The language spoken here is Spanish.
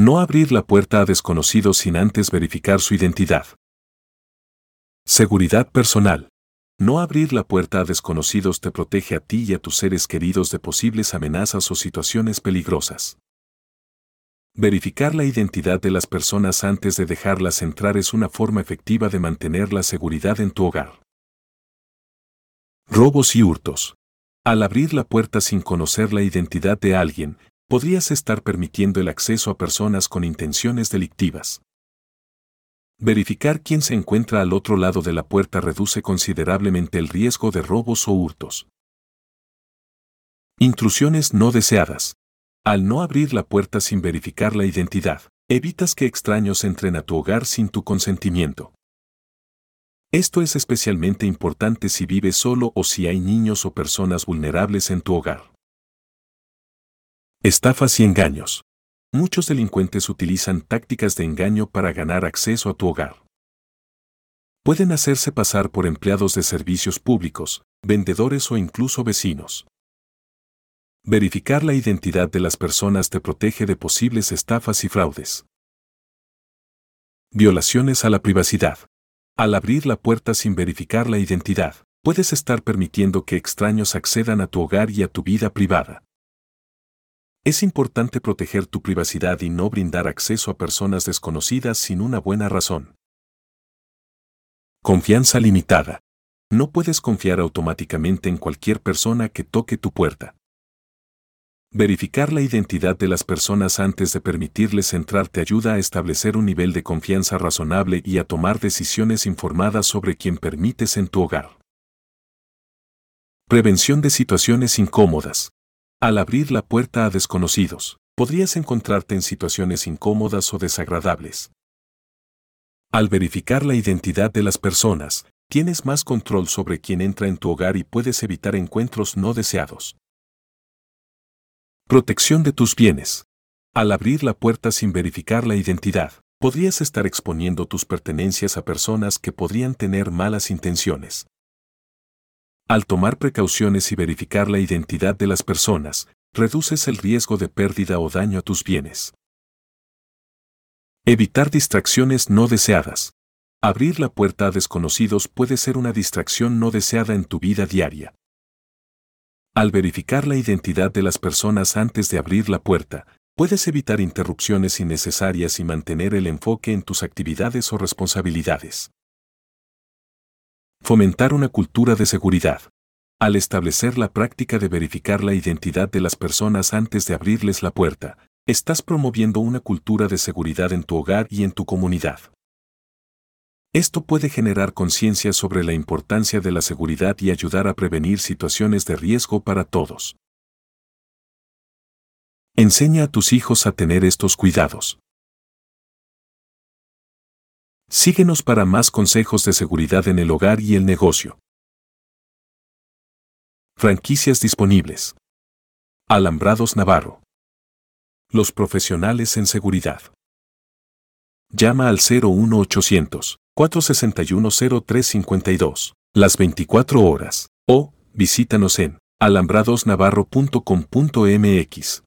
No abrir la puerta a desconocidos sin antes verificar su identidad. Seguridad personal. No abrir la puerta a desconocidos te protege a ti y a tus seres queridos de posibles amenazas o situaciones peligrosas. Verificar la identidad de las personas antes de dejarlas entrar es una forma efectiva de mantener la seguridad en tu hogar. Robos y hurtos. Al abrir la puerta sin conocer la identidad de alguien, podrías estar permitiendo el acceso a personas con intenciones delictivas. Verificar quién se encuentra al otro lado de la puerta reduce considerablemente el riesgo de robos o hurtos. Intrusiones no deseadas. Al no abrir la puerta sin verificar la identidad, evitas que extraños entren a tu hogar sin tu consentimiento. Esto es especialmente importante si vives solo o si hay niños o personas vulnerables en tu hogar. Estafas y engaños. Muchos delincuentes utilizan tácticas de engaño para ganar acceso a tu hogar. Pueden hacerse pasar por empleados de servicios públicos, vendedores o incluso vecinos. Verificar la identidad de las personas te protege de posibles estafas y fraudes. Violaciones a la privacidad. Al abrir la puerta sin verificar la identidad, puedes estar permitiendo que extraños accedan a tu hogar y a tu vida privada. Es importante proteger tu privacidad y no brindar acceso a personas desconocidas sin una buena razón. Confianza limitada. No puedes confiar automáticamente en cualquier persona que toque tu puerta. Verificar la identidad de las personas antes de permitirles entrar te ayuda a establecer un nivel de confianza razonable y a tomar decisiones informadas sobre quien permites en tu hogar. Prevención de situaciones incómodas. Al abrir la puerta a desconocidos, podrías encontrarte en situaciones incómodas o desagradables. Al verificar la identidad de las personas, tienes más control sobre quién entra en tu hogar y puedes evitar encuentros no deseados. Protección de tus bienes. Al abrir la puerta sin verificar la identidad, podrías estar exponiendo tus pertenencias a personas que podrían tener malas intenciones. Al tomar precauciones y verificar la identidad de las personas, reduces el riesgo de pérdida o daño a tus bienes. Evitar distracciones no deseadas. Abrir la puerta a desconocidos puede ser una distracción no deseada en tu vida diaria. Al verificar la identidad de las personas antes de abrir la puerta, puedes evitar interrupciones innecesarias y mantener el enfoque en tus actividades o responsabilidades. Fomentar una cultura de seguridad. Al establecer la práctica de verificar la identidad de las personas antes de abrirles la puerta, estás promoviendo una cultura de seguridad en tu hogar y en tu comunidad. Esto puede generar conciencia sobre la importancia de la seguridad y ayudar a prevenir situaciones de riesgo para todos. Enseña a tus hijos a tener estos cuidados. Síguenos para más consejos de seguridad en el hogar y el negocio. Franquicias disponibles. Alambrados Navarro. Los profesionales en seguridad. Llama al 01800 461-0352, las 24 horas, o visítanos en alambradosnavarro.com.mx.